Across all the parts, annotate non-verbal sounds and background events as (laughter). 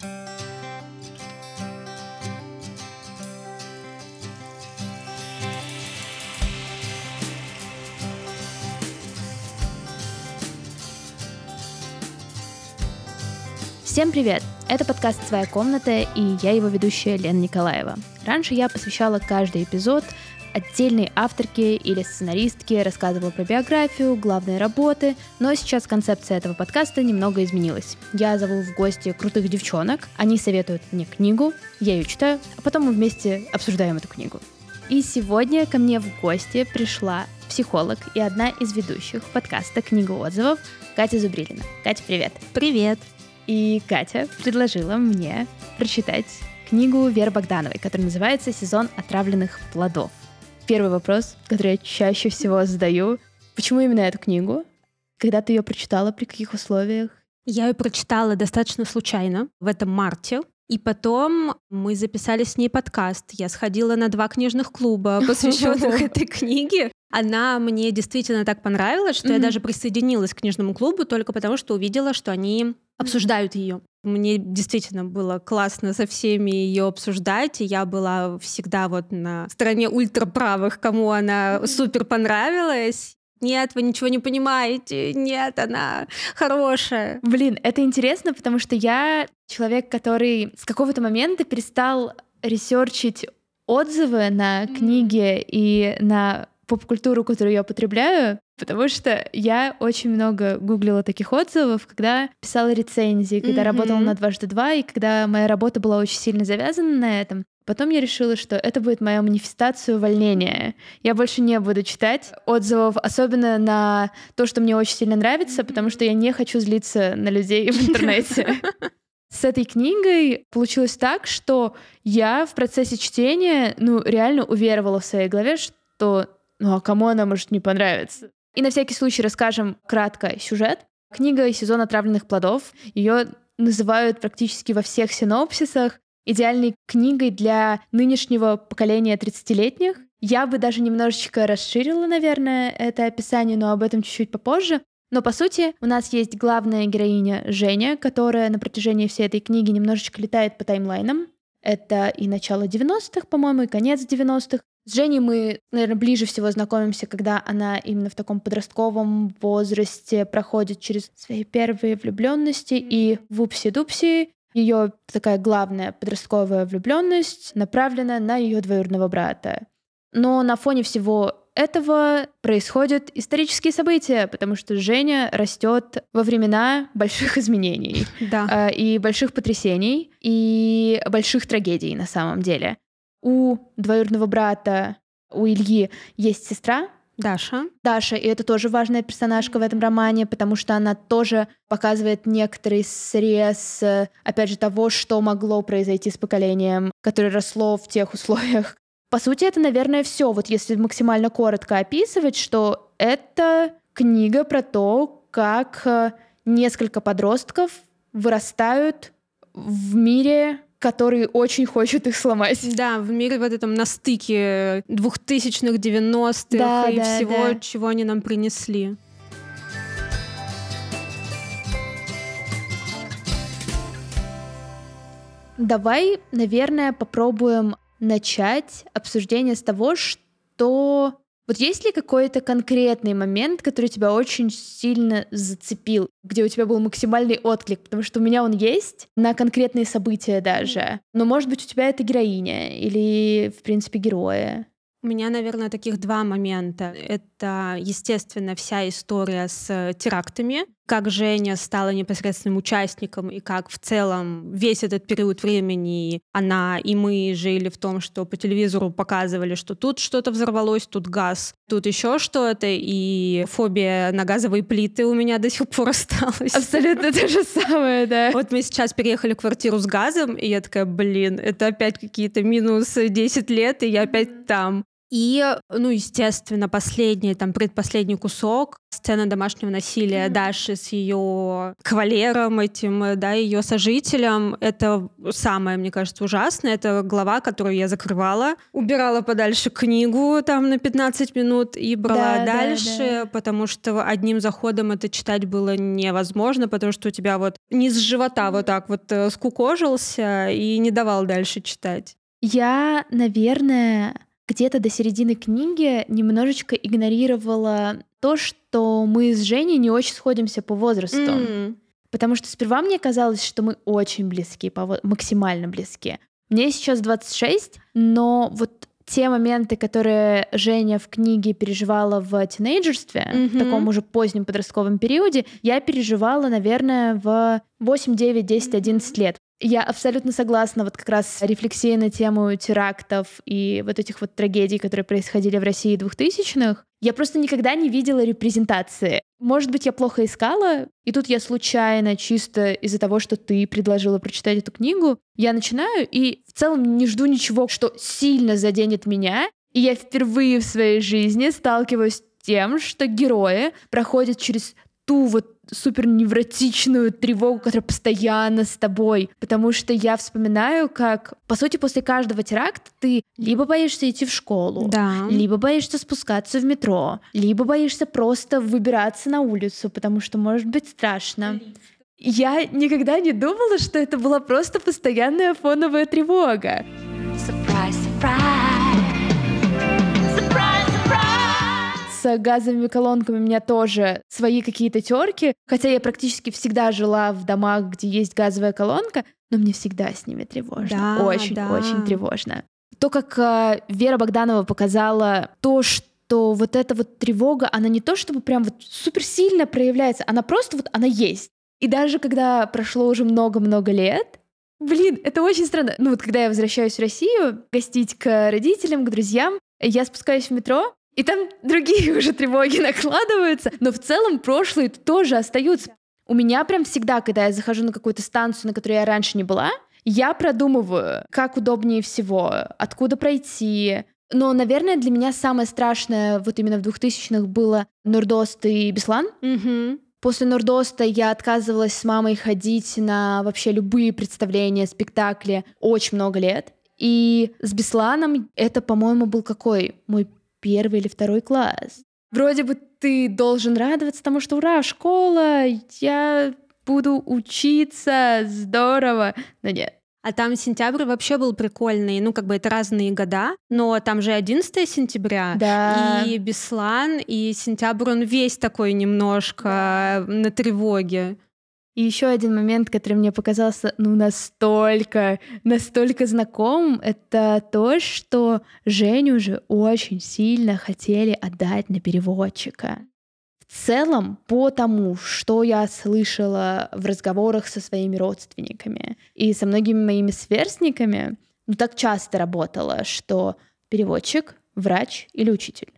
Всем привет! Это подкаст «Своя комната» и я его ведущая Лена Николаева. Раньше я посвящала каждый эпизод отдельной авторке или сценаристке, рассказывала про биографию, главные работы, но сейчас концепция этого подкаста немного изменилась. Я зову в гости крутых девчонок, они советуют мне книгу, я ее читаю, а потом мы вместе обсуждаем эту книгу. И сегодня ко мне в гости пришла психолог и одна из ведущих подкаста «Книга отзывов» Катя Зубрилина. Катя, привет! Привет! И Катя предложила мне прочитать книгу Веры Богдановой, которая называется «Сезон отравленных плодов». Первый вопрос, который я чаще всего задаю. Почему именно эту книгу? Когда ты ее прочитала, при каких условиях? Я ее прочитала достаточно случайно в этом марте. И потом мы записали с ней подкаст. Я сходила на два книжных клуба, (laughs) посвященных (laughs) этой книге. Она мне действительно так понравилась, что я даже присоединилась к книжному клубу только потому, что увидела, что они обсуждают ее. Мне действительно было классно со всеми ее обсуждать, и я была всегда вот на стороне ультраправых, кому она супер понравилась. Нет, вы ничего не понимаете. Нет, она хорошая. Блин, это интересно, потому что я человек, который с какого-то момента перестал ресерчить отзывы на книги и на поп-культуру, которую я потребляю, потому что я очень много гуглила таких отзывов, когда писала рецензии, когда mm-hmm. работала на дважды два, и когда моя работа была очень сильно завязана на этом. Потом я решила, что это будет моя манифестация увольнения. Я больше не буду читать отзывов, особенно на то, что мне очень сильно нравится, потому что я не хочу злиться на людей в интернете. (laughs) С этой книгой получилось так, что я в процессе чтения, ну, реально уверовала в своей голове, что ну а кому она может не понравиться? И на всякий случай расскажем кратко сюжет. Книга «Сезон отравленных плодов». Ее называют практически во всех синопсисах идеальной книгой для нынешнего поколения 30-летних. Я бы даже немножечко расширила, наверное, это описание, но об этом чуть-чуть попозже. Но по сути у нас есть главная героиня Женя, которая на протяжении всей этой книги немножечко летает по таймлайнам. Это и начало 90-х, по-моему, и конец 90-х. С Женей мы, наверное, ближе всего знакомимся, когда она именно в таком подростковом возрасте проходит через свои первые влюбленности и вупси-дупси. Ее такая главная подростковая влюбленность направлена на ее двоюродного брата. Но на фоне всего этого происходят исторические события, потому что Женя растет во времена больших (laughs) изменений да. э, и больших потрясений и больших трагедий на самом деле. У двоюродного брата, у Ильи есть сестра, Даша. Даша, и это тоже важная персонажка в этом романе, потому что она тоже показывает некоторый срез, опять же, того, что могло произойти с поколением, которое росло в тех условиях. По сути, это, наверное, все. Вот если максимально коротко описывать, что это книга про то, как э, несколько подростков вырастают в мире который очень хочет их сломать. Да, в мире вот этом на стыке 2000-х, 90-х да, и да, всего, да. чего они нам принесли. Давай, наверное, попробуем начать обсуждение с того, что вот есть ли какой-то конкретный момент, который тебя очень сильно зацепил, где у тебя был максимальный отклик? Потому что у меня он есть на конкретные события даже. Но, может быть, у тебя это героиня или, в принципе, героя. У меня, наверное, таких два момента. Это, естественно, вся история с терактами, как Женя стала непосредственным участником и как в целом весь этот период времени она и мы жили в том, что по телевизору показывали, что тут что-то взорвалось, тут газ, тут еще что-то, и фобия на газовые плиты у меня до сих пор (laughs) осталась. Абсолютно то же самое, да. Вот мы сейчас переехали в квартиру с газом, и я такая, блин, это опять какие-то минус 10 лет, и я опять там. И, ну, естественно, последний, там, предпоследний кусок, сцена домашнего насилия mm-hmm. Даши с ее кавалером этим, да, ее сожителем, это самое, мне кажется, ужасное. Это глава, которую я закрывала, убирала подальше книгу там на 15 минут и брала да, дальше, да, да. потому что одним заходом это читать было невозможно, потому что у тебя вот низ живота вот так вот э, скукожился и не давал дальше читать. Я, наверное, где-то до середины книги немножечко игнорировала то, что мы с Женей не очень сходимся по возрасту. Mm. Потому что сперва мне казалось, что мы очень близки, максимально близки. Мне сейчас 26, но вот те моменты, которые Женя в книге переживала в тинейджерстве, mm-hmm. в таком уже позднем подростковом периоде, я переживала, наверное, в 8, 9, 10, 11 лет. Я абсолютно согласна вот как раз рефлексии на тему терактов и вот этих вот трагедий, которые происходили в России двухтысячных. Я просто никогда не видела репрезентации. Может быть, я плохо искала, и тут я случайно, чисто из-за того, что ты предложила прочитать эту книгу, я начинаю и в целом не жду ничего, что сильно заденет меня, и я впервые в своей жизни сталкиваюсь с тем, что герои проходят через ту вот супер невротичную тревогу, которая постоянно с тобой. Потому что я вспоминаю, как, по сути, после каждого теракта ты либо боишься идти в школу, да. либо боишься спускаться в метро, либо боишься просто выбираться на улицу, потому что может быть страшно. Я никогда не думала, что это была просто постоянная фоновая тревога. Surprise. С газовыми колонками у меня тоже свои какие-то терки, хотя я практически всегда жила в домах, где есть газовая колонка, но мне всегда с ними тревожно. Да, очень, да. очень тревожно. То, как э, Вера Богданова показала то, что вот эта вот тревога, она не то чтобы прям вот супер сильно проявляется, она просто вот, она есть. И даже когда прошло уже много-много лет, блин, это очень странно. Ну вот когда я возвращаюсь в Россию, гостить к родителям, к друзьям, я спускаюсь в метро, и там другие (laughs) уже тревоги накладываются, но в целом прошлые тоже остаются. У меня прям всегда, когда я захожу на какую-то станцию, на которой я раньше не была, я продумываю, как удобнее всего, откуда пройти. Но, наверное, для меня самое страшное вот именно в 2000-х было Нордост и Беслан. Mm-hmm. После Нордоста я отказывалась с мамой ходить на вообще любые представления, спектакли очень много лет. И с Бесланом это, по-моему, был какой? Мой первый или второй класс. Вроде бы ты должен радоваться тому, что ура, школа, я буду учиться, здорово, но нет. А там сентябрь вообще был прикольный. Ну, как бы это разные года, но там же 11 сентября. Да. И Беслан, и сентябрь, он весь такой немножко на тревоге. И еще один момент, который мне показался ну настолько, настолько знакомым, это то, что Женю же очень сильно хотели отдать на переводчика. В целом, по тому, что я слышала в разговорах со своими родственниками и со многими моими сверстниками, ну так часто работало, что переводчик, врач или учитель.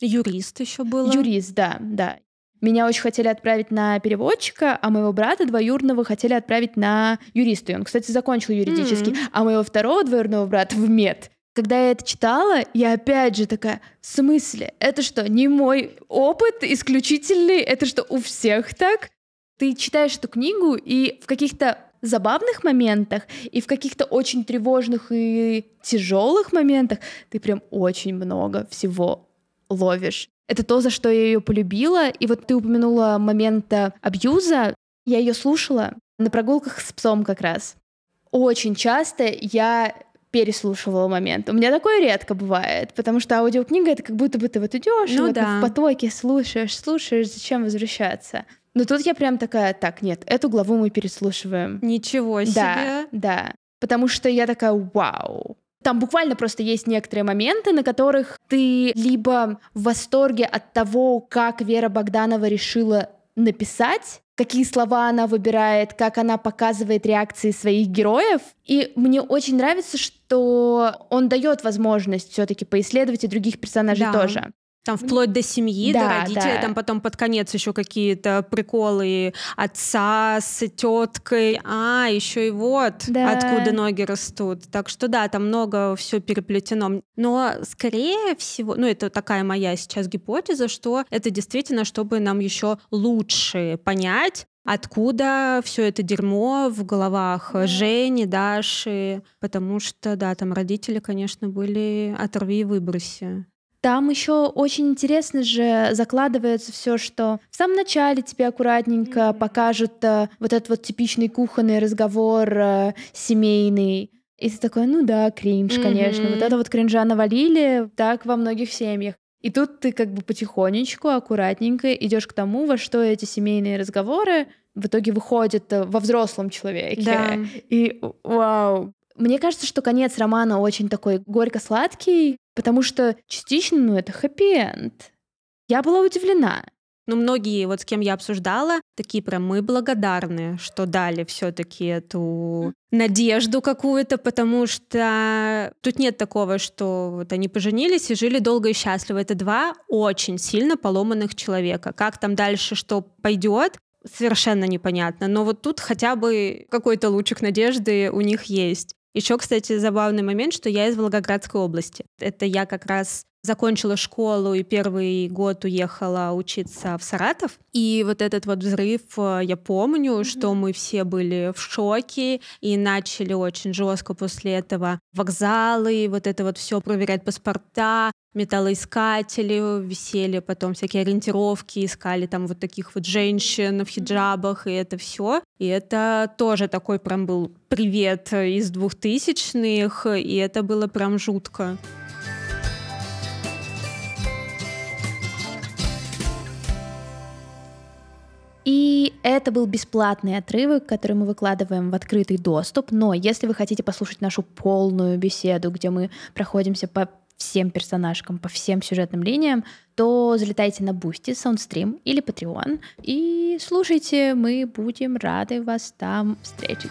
Юрист еще был. Юрист, да, да. Меня очень хотели отправить на переводчика, а моего брата двоюродного хотели отправить на юриста. И он, кстати, закончил юридический. Mm-hmm. А моего второго двоюродного брата в мед. Когда я это читала, я опять же такая, в смысле? Это что, не мой опыт исключительный? Это что, у всех так? Ты читаешь эту книгу, и в каких-то забавных моментах и в каких-то очень тревожных и тяжелых моментах ты прям очень много всего ловишь. Это то, за что я ее полюбила. И вот ты упомянула момент абьюза. Я ее слушала на прогулках с псом как раз. Очень часто я переслушивала момент. У меня такое редко бывает, потому что аудиокнига это как будто бы ты вот идешь ну, вот да. в потоке слушаешь, слушаешь, зачем возвращаться. Но тут я прям такая, так, нет, эту главу мы переслушиваем. Ничего себе. Да, да. Потому что я такая, вау, там буквально просто есть некоторые моменты, на которых ты либо в восторге от того, как Вера Богданова решила написать, какие слова она выбирает, как она показывает реакции своих героев. И мне очень нравится, что он дает возможность все-таки поисследовать и других персонажей да. тоже. Там вплоть до семьи, Да, до родителей, да. там потом под конец еще какие-то приколы отца с теткой, а еще и вот Да. откуда ноги растут. Так что да, там много все переплетено. Но скорее всего, ну это такая моя сейчас гипотеза, что это действительно, чтобы нам еще лучше понять, Откуда все это дерьмо в головах Да. Жени, Даши? Потому что, да, там родители, конечно, были оторви и выброси. Там еще очень интересно же закладывается все, что в самом начале тебе аккуратненько Мгм. покажут э, вот этот вот типичный кухонный разговор э, семейный. И ты такой, ну да, кринж, конечно. Мгм. Вот это вот кринжа навалили так во многих семьях. И тут ты как бы потихонечку, аккуратненько идешь к тому, во что эти семейные разговоры в итоге выходят э, во взрослом человеке. Да. И вау. Мне кажется, что конец романа очень такой горько-сладкий, потому что частично, ну, это хэппи-энд. Я была удивлена. Ну, многие, вот с кем я обсуждала, такие прям мы благодарны, что дали все-таки эту надежду какую-то, потому что тут нет такого, что вот они поженились и жили долго и счастливо. Это два очень сильно поломанных человека. Как там дальше что пойдет, совершенно непонятно. Но вот тут хотя бы какой-то лучик надежды у них есть. Еще, кстати, забавный момент, что я из Волгоградской области. Это я как раз закончила школу и первый год уехала учиться в Саратов. И вот этот вот взрыв, э, я помню, что мы все были в шоке и начали очень жестко после этого вокзалы, вот это вот все проверять паспорта, металлоискатели, висели потом всякие ориентировки, искали там вот таких вот женщин в хиджабах, и это все. И это тоже такой прям был привет из двухтысячных, и это было прям жутко. И это был бесплатный отрывок, который мы выкладываем в открытый доступ. Но если вы хотите послушать нашу полную беседу, где мы проходимся по всем персонажкам, по всем сюжетным линиям, то залетайте на Boosty, Soundstream или Patreon и слушайте, мы будем рады вас там встретить.